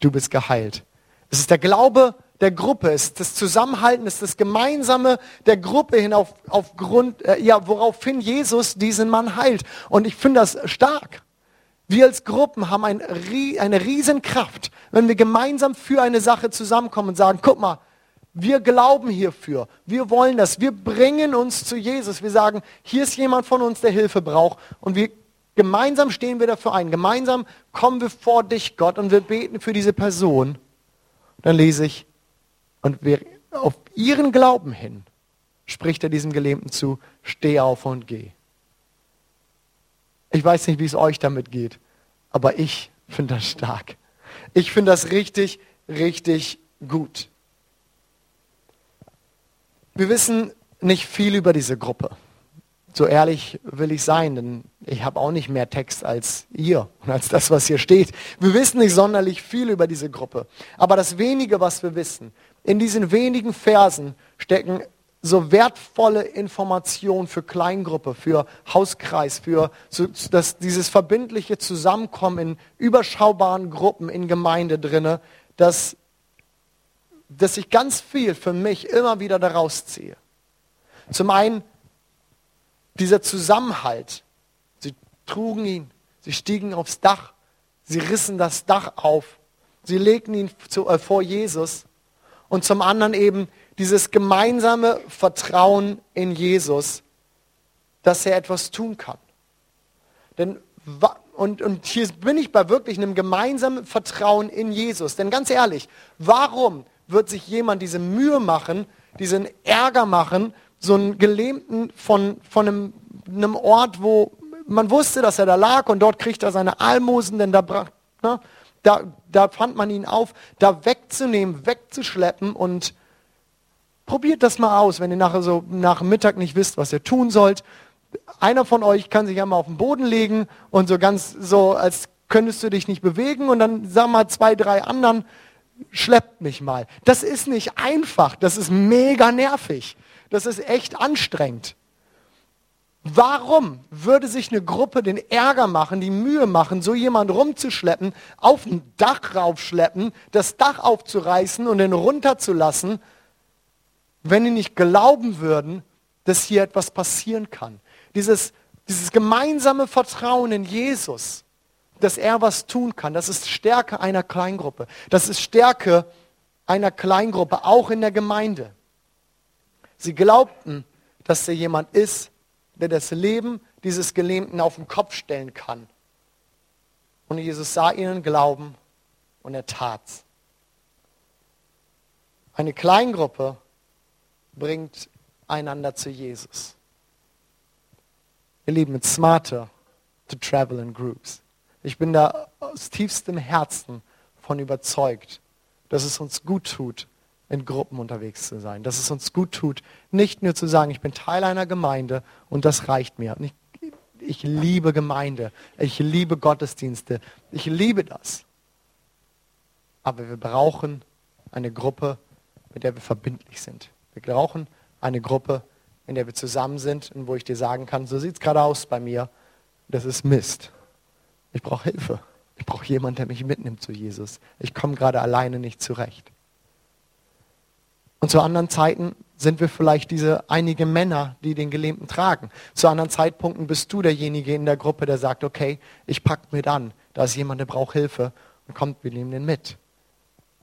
du bist geheilt. Es ist der Glaube der Gruppe, es ist das Zusammenhalten, es ist das Gemeinsame der Gruppe hin, auf, aufgrund, äh, ja, woraufhin Jesus diesen Mann heilt. Und ich finde das stark. Wir als Gruppen haben ein, eine Riesenkraft, wenn wir gemeinsam für eine Sache zusammenkommen und sagen, guck mal, wir glauben hierfür. Wir wollen das. Wir bringen uns zu Jesus. Wir sagen, hier ist jemand von uns, der Hilfe braucht. Und wir gemeinsam stehen wir dafür ein. Gemeinsam kommen wir vor dich, Gott, und wir beten für diese Person. Dann lese ich, und wir auf ihren Glauben hin spricht er diesem Gelähmten zu, steh auf und geh. Ich weiß nicht, wie es euch damit geht, aber ich finde das stark. Ich finde das richtig, richtig gut. Wir wissen nicht viel über diese Gruppe. So ehrlich will ich sein, denn ich habe auch nicht mehr Text als ihr und als das, was hier steht. Wir wissen nicht sonderlich viel über diese Gruppe. Aber das wenige, was wir wissen, in diesen wenigen Versen stecken so wertvolle Informationen für Kleingruppe, für Hauskreis, für so, dieses verbindliche Zusammenkommen in überschaubaren Gruppen in Gemeinde drinne, dass dass ich ganz viel für mich immer wieder daraus ziehe. Zum einen dieser Zusammenhalt. Sie trugen ihn, sie stiegen aufs Dach, sie rissen das Dach auf, sie legten ihn zu, äh, vor Jesus. Und zum anderen eben dieses gemeinsame Vertrauen in Jesus, dass er etwas tun kann. Denn und, und hier bin ich bei wirklich einem gemeinsamen Vertrauen in Jesus. Denn ganz ehrlich, warum wird sich jemand diese Mühe machen, diesen Ärger machen, so einen Gelähmten von, von einem, einem Ort, wo man wusste, dass er da lag und dort kriegt er seine Almosen, denn da, ne, da, da fand man ihn auf, da wegzunehmen, wegzuschleppen und probiert das mal aus, wenn ihr nachher so nach Mittag nicht wisst, was ihr tun sollt. Einer von euch kann sich einmal auf den Boden legen und so ganz so, als könntest du dich nicht bewegen und dann sag mal zwei, drei anderen, schleppt mich mal. Das ist nicht einfach, das ist mega nervig, das ist echt anstrengend. Warum würde sich eine Gruppe den Ärger machen, die Mühe machen, so jemand rumzuschleppen, auf ein Dach raufschleppen, das Dach aufzureißen und ihn runterzulassen, wenn die nicht glauben würden, dass hier etwas passieren kann? Dieses, dieses gemeinsame Vertrauen in Jesus dass er was tun kann. Das ist Stärke einer Kleingruppe. Das ist Stärke einer Kleingruppe, auch in der Gemeinde. Sie glaubten, dass er jemand ist, der das Leben dieses Gelähmten auf den Kopf stellen kann. Und Jesus sah ihnen Glauben und er tat's. Eine Kleingruppe bringt einander zu Jesus. Ihr Lieben, it's smarter to travel in groups. Ich bin da aus tiefstem Herzen von überzeugt, dass es uns gut tut, in Gruppen unterwegs zu sein. Dass es uns gut tut, nicht nur zu sagen, ich bin Teil einer Gemeinde und das reicht mir. Ich, ich liebe Gemeinde. Ich liebe Gottesdienste. Ich liebe das. Aber wir brauchen eine Gruppe, mit der wir verbindlich sind. Wir brauchen eine Gruppe, in der wir zusammen sind und wo ich dir sagen kann, so sieht es gerade aus bei mir. Das ist Mist. Ich brauche Hilfe. Ich brauche jemanden, der mich mitnimmt zu Jesus. Ich komme gerade alleine nicht zurecht. Und zu anderen Zeiten sind wir vielleicht diese einige Männer, die den Gelähmten tragen. Zu anderen Zeitpunkten bist du derjenige in der Gruppe, der sagt, okay, ich packe mit an. Da ist jemand, der braucht Hilfe und kommt, wir nehmen den mit.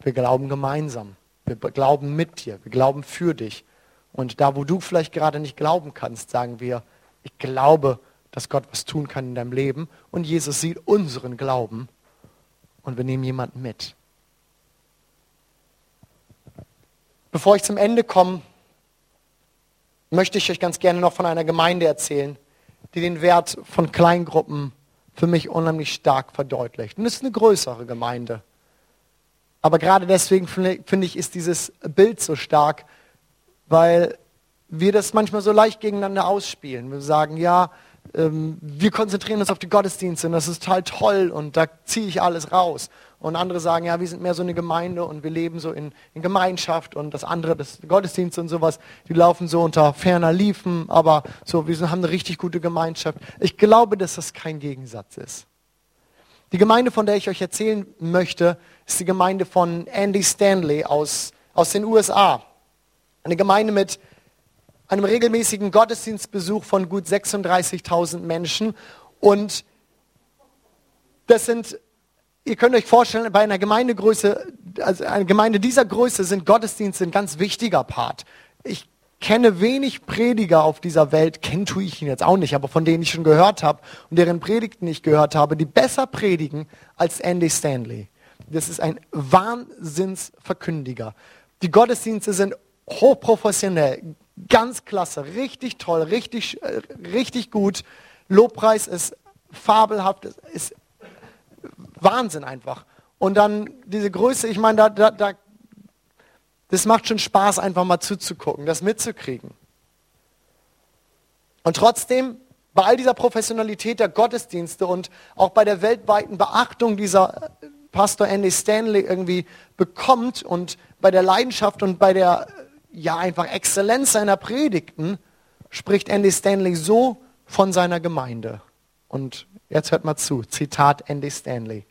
Wir glauben gemeinsam. Wir glauben mit dir. Wir glauben für dich. Und da, wo du vielleicht gerade nicht glauben kannst, sagen wir, ich glaube, dass Gott was tun kann in deinem Leben. Und Jesus sieht unseren Glauben und wir nehmen jemanden mit. Bevor ich zum Ende komme, möchte ich euch ganz gerne noch von einer Gemeinde erzählen, die den Wert von Kleingruppen für mich unheimlich stark verdeutlicht. Und es ist eine größere Gemeinde. Aber gerade deswegen finde ich, ist dieses Bild so stark, weil wir das manchmal so leicht gegeneinander ausspielen. Wir sagen, ja, ähm, wir konzentrieren uns auf die Gottesdienste und das ist total toll und da ziehe ich alles raus. Und andere sagen, ja, wir sind mehr so eine Gemeinde und wir leben so in, in Gemeinschaft und das andere, das Gottesdienste und sowas, die laufen so unter ferner Liefen, aber so, wir haben eine richtig gute Gemeinschaft. Ich glaube, dass das kein Gegensatz ist. Die Gemeinde, von der ich euch erzählen möchte, ist die Gemeinde von Andy Stanley aus, aus den USA. Eine Gemeinde mit einem regelmäßigen Gottesdienstbesuch von gut 36.000 Menschen. Und das sind ihr könnt euch vorstellen, bei einer Gemeindegröße, also eine Gemeinde dieser Größe sind Gottesdienste ein ganz wichtiger Part. Ich kenne wenig Prediger auf dieser Welt, kennen tue ich ihn jetzt auch nicht, aber von denen ich schon gehört habe und deren Predigten ich gehört habe, die besser predigen als Andy Stanley. Das ist ein Wahnsinnsverkündiger. Die Gottesdienste sind hochprofessionell, ganz klasse, richtig toll, richtig, äh, richtig gut. Lobpreis ist fabelhaft, ist Wahnsinn einfach. Und dann diese Größe, ich meine, da, da, da, das macht schon Spaß, einfach mal zuzugucken, das mitzukriegen. Und trotzdem, bei all dieser Professionalität der Gottesdienste und auch bei der weltweiten Beachtung dieser Pastor Andy Stanley irgendwie bekommt und bei der Leidenschaft und bei der ja einfach Exzellenz seiner Predigten spricht Andy Stanley so von seiner Gemeinde. Und jetzt hört mal zu, Zitat Andy Stanley.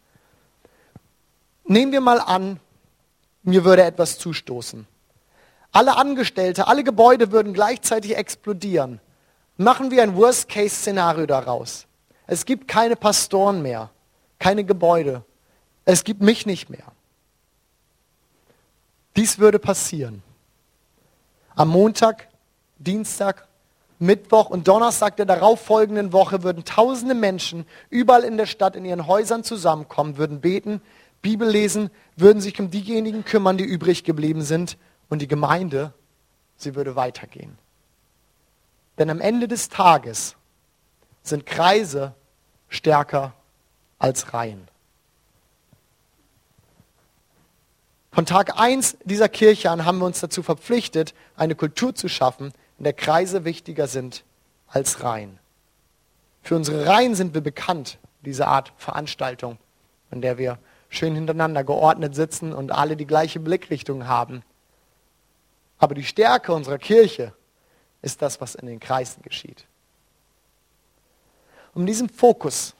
Nehmen wir mal an, mir würde etwas zustoßen. Alle Angestellte, alle Gebäude würden gleichzeitig explodieren. Machen wir ein Worst-Case-Szenario daraus. Es gibt keine Pastoren mehr, keine Gebäude. Es gibt mich nicht mehr. Dies würde passieren. Am Montag, Dienstag, Mittwoch und Donnerstag der darauffolgenden Woche würden tausende Menschen überall in der Stadt in ihren Häusern zusammenkommen, würden beten, Bibel lesen, würden sich um diejenigen kümmern, die übrig geblieben sind und die Gemeinde, sie würde weitergehen. Denn am Ende des Tages sind Kreise stärker als Reihen. Von Tag 1 dieser Kirche an haben wir uns dazu verpflichtet, eine Kultur zu schaffen, in der Kreise wichtiger sind als Reihen. Für unsere Reihen sind wir bekannt, diese Art Veranstaltung, in der wir schön hintereinander geordnet sitzen und alle die gleiche Blickrichtung haben. Aber die Stärke unserer Kirche ist das, was in den Kreisen geschieht. Um diesem Fokus,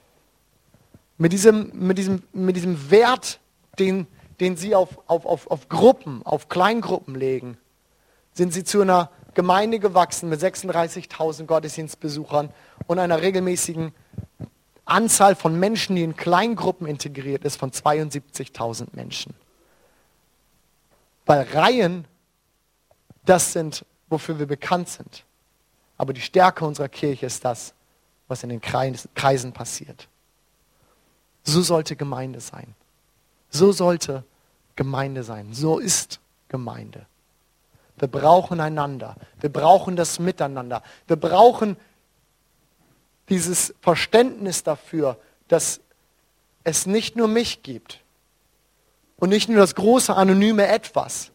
mit diesem, mit diesem, mit diesem Wert, den den sie auf, auf, auf, auf Gruppen, auf Kleingruppen legen, sind sie zu einer Gemeinde gewachsen mit 36.000 Gottesdienstbesuchern und einer regelmäßigen Anzahl von Menschen, die in Kleingruppen integriert ist, von 72.000 Menschen. Weil Reihen, das sind, wofür wir bekannt sind. Aber die Stärke unserer Kirche ist das, was in den Kreisen passiert. So sollte Gemeinde sein. So sollte Gemeinde sein. So ist Gemeinde. Wir brauchen einander. Wir brauchen das Miteinander. Wir brauchen dieses Verständnis dafür, dass es nicht nur mich gibt und nicht nur das große anonyme Etwas,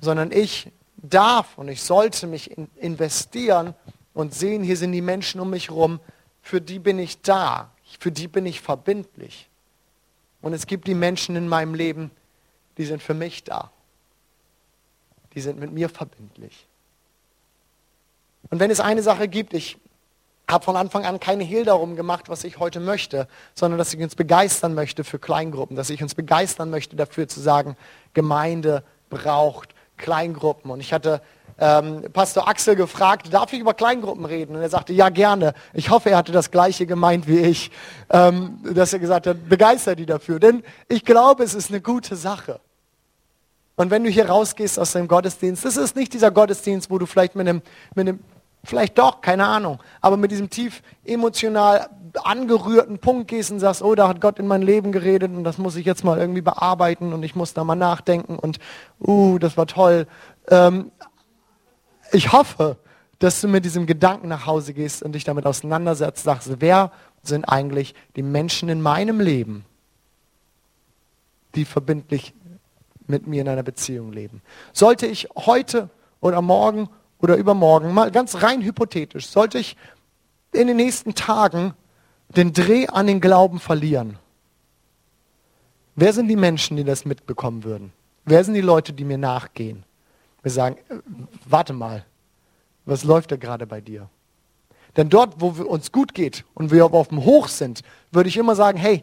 sondern ich darf und ich sollte mich investieren und sehen, hier sind die Menschen um mich herum, für die bin ich da, für die bin ich verbindlich. Und es gibt die Menschen in meinem Leben, die sind für mich da. Die sind mit mir verbindlich. Und wenn es eine Sache gibt, ich habe von Anfang an keine Hehl darum gemacht, was ich heute möchte, sondern dass ich uns begeistern möchte für Kleingruppen, dass ich uns begeistern möchte dafür zu sagen, Gemeinde braucht Kleingruppen. Und ich hatte ähm, Pastor Axel gefragt, darf ich über Kleingruppen reden? Und er sagte, ja gerne. Ich hoffe, er hatte das gleiche gemeint wie ich, ähm, dass er gesagt hat, begeistert die dafür. Denn ich glaube, es ist eine gute Sache. Und wenn du hier rausgehst aus dem Gottesdienst, das ist nicht dieser Gottesdienst, wo du vielleicht mit einem, mit einem vielleicht doch, keine Ahnung, aber mit diesem tief emotional angerührten Punkt gehst und sagst, oh, da hat Gott in mein Leben geredet und das muss ich jetzt mal irgendwie bearbeiten und ich muss da mal nachdenken und, uh, das war toll. Ähm, ich hoffe, dass du mit diesem Gedanken nach Hause gehst und dich damit auseinandersetzt, sagst, wer sind eigentlich die Menschen in meinem Leben, die verbindlich mit mir in einer Beziehung leben. Sollte ich heute oder morgen oder übermorgen, mal ganz rein hypothetisch, sollte ich in den nächsten Tagen den Dreh an den Glauben verlieren, wer sind die Menschen, die das mitbekommen würden? Wer sind die Leute, die mir nachgehen? Wir sagen, äh, warte mal, was läuft da gerade bei dir? Denn dort, wo uns gut geht und wir auf dem Hoch sind, würde ich immer sagen, hey,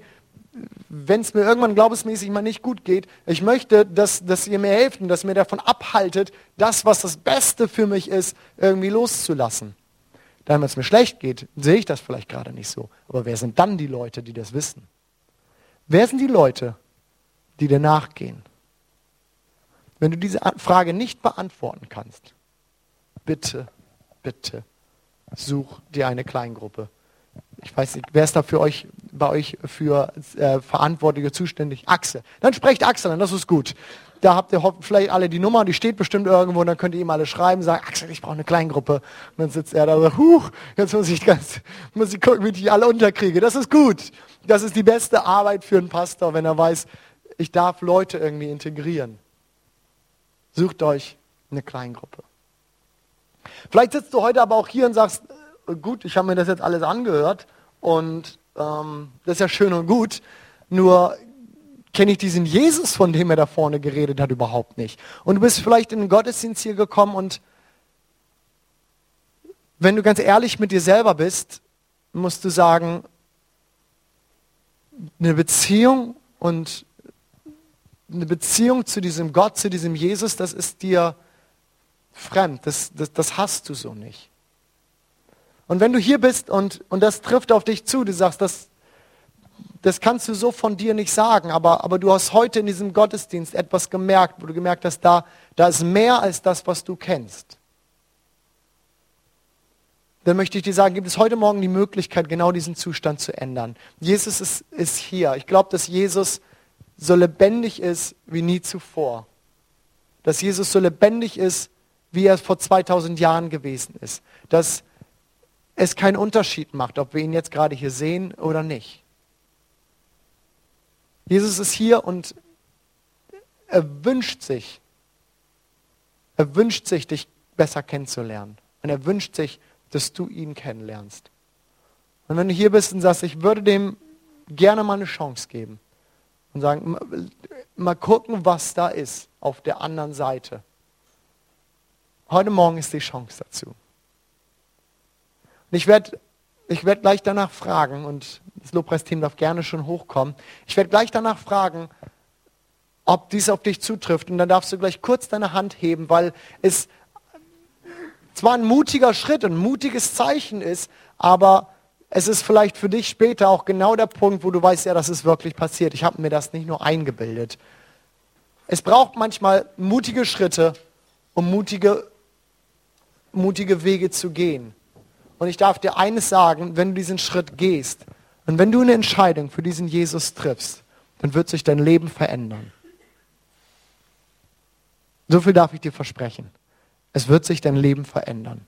wenn es mir irgendwann glaubensmäßig mal nicht gut geht, ich möchte, dass, dass ihr mir helft und dass mir davon abhaltet, das, was das Beste für mich ist, irgendwie loszulassen. Dann, wenn es mir schlecht geht, sehe ich das vielleicht gerade nicht so. Aber wer sind dann die Leute, die das wissen? Wer sind die Leute, die dir nachgehen? Wenn du diese Frage nicht beantworten kannst, bitte, bitte, such dir eine Kleingruppe. Ich weiß nicht, wer ist da für euch, bei euch für äh, Verantwortliche zuständig? Axel. Dann sprecht Axel an, das ist gut. Da habt ihr vielleicht alle die Nummer, die steht bestimmt irgendwo, und dann könnt ihr ihm alle schreiben, sagen, Axel, ich brauche eine Kleingruppe. Und dann sitzt er da so, huch, jetzt muss ich ganz, muss ich gucken, wie ich die alle unterkriege. Das ist gut. Das ist die beste Arbeit für einen Pastor, wenn er weiß, ich darf Leute irgendwie integrieren. Sucht euch eine Kleingruppe. Vielleicht sitzt du heute aber auch hier und sagst, äh, gut, ich habe mir das jetzt alles angehört und ähm, das ist ja schön und gut, nur kenne ich diesen Jesus, von dem er da vorne geredet hat, überhaupt nicht. Und du bist vielleicht in den Gottesdienst hier gekommen und wenn du ganz ehrlich mit dir selber bist, musst du sagen, eine Beziehung und eine Beziehung zu diesem Gott, zu diesem Jesus, das ist dir fremd, das, das, das hast du so nicht. Und wenn du hier bist und, und das trifft auf dich zu, du sagst, das, das kannst du so von dir nicht sagen, aber, aber du hast heute in diesem Gottesdienst etwas gemerkt, wo du gemerkt hast, da, da ist mehr als das, was du kennst. Dann möchte ich dir sagen, gibt es heute Morgen die Möglichkeit, genau diesen Zustand zu ändern. Jesus ist, ist hier. Ich glaube, dass Jesus so lebendig ist wie nie zuvor. Dass Jesus so lebendig ist, wie er vor 2000 Jahren gewesen ist. Dass es keinen Unterschied macht, ob wir ihn jetzt gerade hier sehen oder nicht. Jesus ist hier und er wünscht sich, er wünscht sich, dich besser kennenzulernen. Und er wünscht sich, dass du ihn kennenlernst. Und wenn du hier bist und sagst, ich würde dem gerne mal eine Chance geben und sagen, mal gucken, was da ist auf der anderen Seite. Heute Morgen ist die Chance dazu. Und ich werde ich werd gleich danach fragen und das Lobpreisteam darf gerne schon hochkommen. Ich werde gleich danach fragen, ob dies auf dich zutrifft. Und dann darfst du gleich kurz deine Hand heben, weil es zwar ein mutiger Schritt, ein mutiges Zeichen ist, aber es ist vielleicht für dich später auch genau der Punkt, wo du weißt, ja, das ist wirklich passiert. Ich habe mir das nicht nur eingebildet. Es braucht manchmal mutige Schritte, um mutige, mutige Wege zu gehen. Und ich darf dir eines sagen, wenn du diesen Schritt gehst, und wenn du eine Entscheidung für diesen Jesus triffst, dann wird sich dein Leben verändern. So viel darf ich dir versprechen. Es wird sich dein Leben verändern.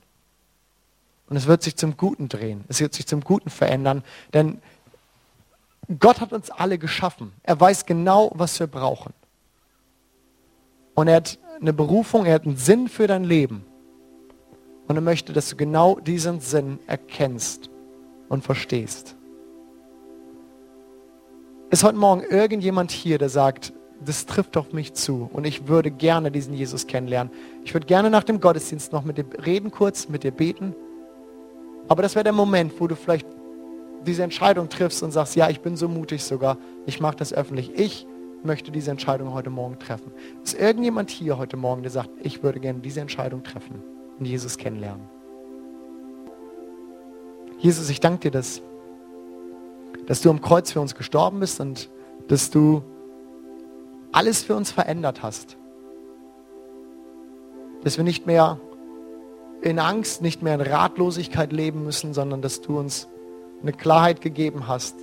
Und es wird sich zum Guten drehen. Es wird sich zum Guten verändern. Denn Gott hat uns alle geschaffen. Er weiß genau, was wir brauchen. Und er hat eine Berufung, er hat einen Sinn für dein Leben. Und er möchte, dass du genau diesen Sinn erkennst und verstehst. Ist heute Morgen irgendjemand hier, der sagt, das trifft auf mich zu und ich würde gerne diesen Jesus kennenlernen. Ich würde gerne nach dem Gottesdienst noch mit dir reden kurz, mit dir beten. Aber das wäre der Moment, wo du vielleicht diese Entscheidung triffst und sagst, ja, ich bin so mutig sogar, ich mache das öffentlich. Ich möchte diese Entscheidung heute Morgen treffen. Ist irgendjemand hier heute Morgen, der sagt, ich würde gerne diese Entscheidung treffen und Jesus kennenlernen? Jesus, ich danke dir, dass dass du am Kreuz für uns gestorben bist und dass du alles für uns verändert hast. Dass wir nicht mehr in Angst, nicht mehr in Ratlosigkeit leben müssen, sondern dass du uns eine Klarheit gegeben hast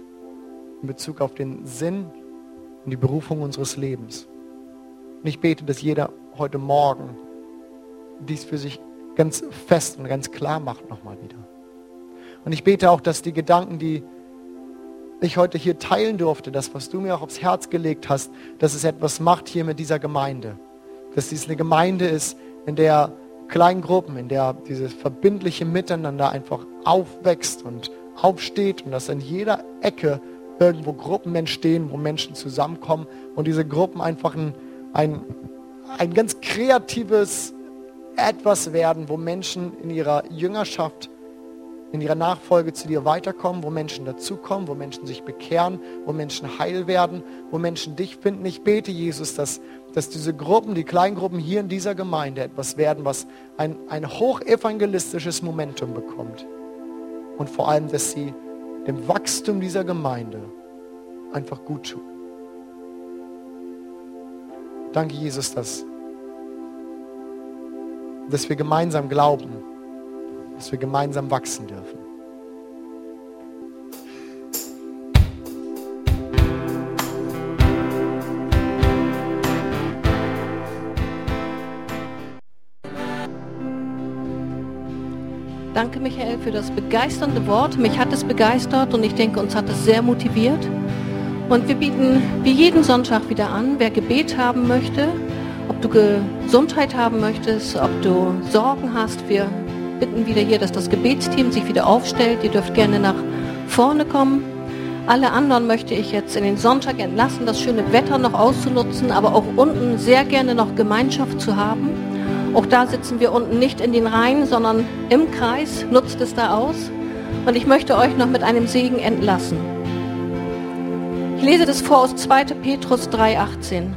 in Bezug auf den Sinn und die Berufung unseres Lebens. Und ich bete, dass jeder heute Morgen dies für sich ganz fest und ganz klar macht nochmal wieder. Und ich bete auch, dass die Gedanken, die ich heute hier teilen durfte, das, was du mir auch aufs Herz gelegt hast, dass es etwas macht hier mit dieser Gemeinde. Dass dies eine Gemeinde ist, in der Kleingruppen, in der dieses verbindliche Miteinander einfach aufwächst und aufsteht und dass in jeder Ecke irgendwo Gruppen entstehen, wo Menschen zusammenkommen und diese Gruppen einfach ein, ein, ein ganz kreatives etwas werden, wo Menschen in ihrer Jüngerschaft in ihrer Nachfolge zu dir weiterkommen, wo Menschen dazukommen, wo Menschen sich bekehren, wo Menschen heil werden, wo Menschen dich finden. Ich bete, Jesus, dass, dass diese Gruppen, die Kleingruppen hier in dieser Gemeinde etwas werden, was ein, ein hochevangelistisches Momentum bekommt. Und vor allem, dass sie dem Wachstum dieser Gemeinde einfach gut tun. Danke, Jesus, dass, dass wir gemeinsam glauben, dass wir gemeinsam wachsen dürfen. Michael, für das begeisternde Wort. Mich hat es begeistert und ich denke, uns hat es sehr motiviert. Und wir bieten wie jeden Sonntag wieder an, wer Gebet haben möchte, ob du Gesundheit haben möchtest, ob du Sorgen hast. Wir bitten wieder hier, dass das Gebetsteam sich wieder aufstellt. Ihr dürft gerne nach vorne kommen. Alle anderen möchte ich jetzt in den Sonntag entlassen, das schöne Wetter noch auszunutzen, aber auch unten sehr gerne noch Gemeinschaft zu haben. Auch da sitzen wir unten nicht in den Reihen, sondern im Kreis. Nutzt es da aus. Und ich möchte euch noch mit einem Segen entlassen. Ich lese das vor aus 2. Petrus 3,18.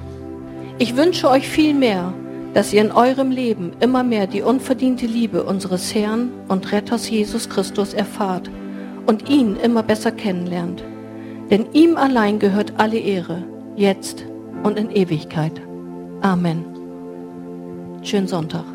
Ich wünsche euch viel mehr, dass ihr in eurem Leben immer mehr die unverdiente Liebe unseres Herrn und Retters Jesus Christus erfahrt und ihn immer besser kennenlernt. Denn ihm allein gehört alle Ehre, jetzt und in Ewigkeit. Amen. Schönen Sonntag.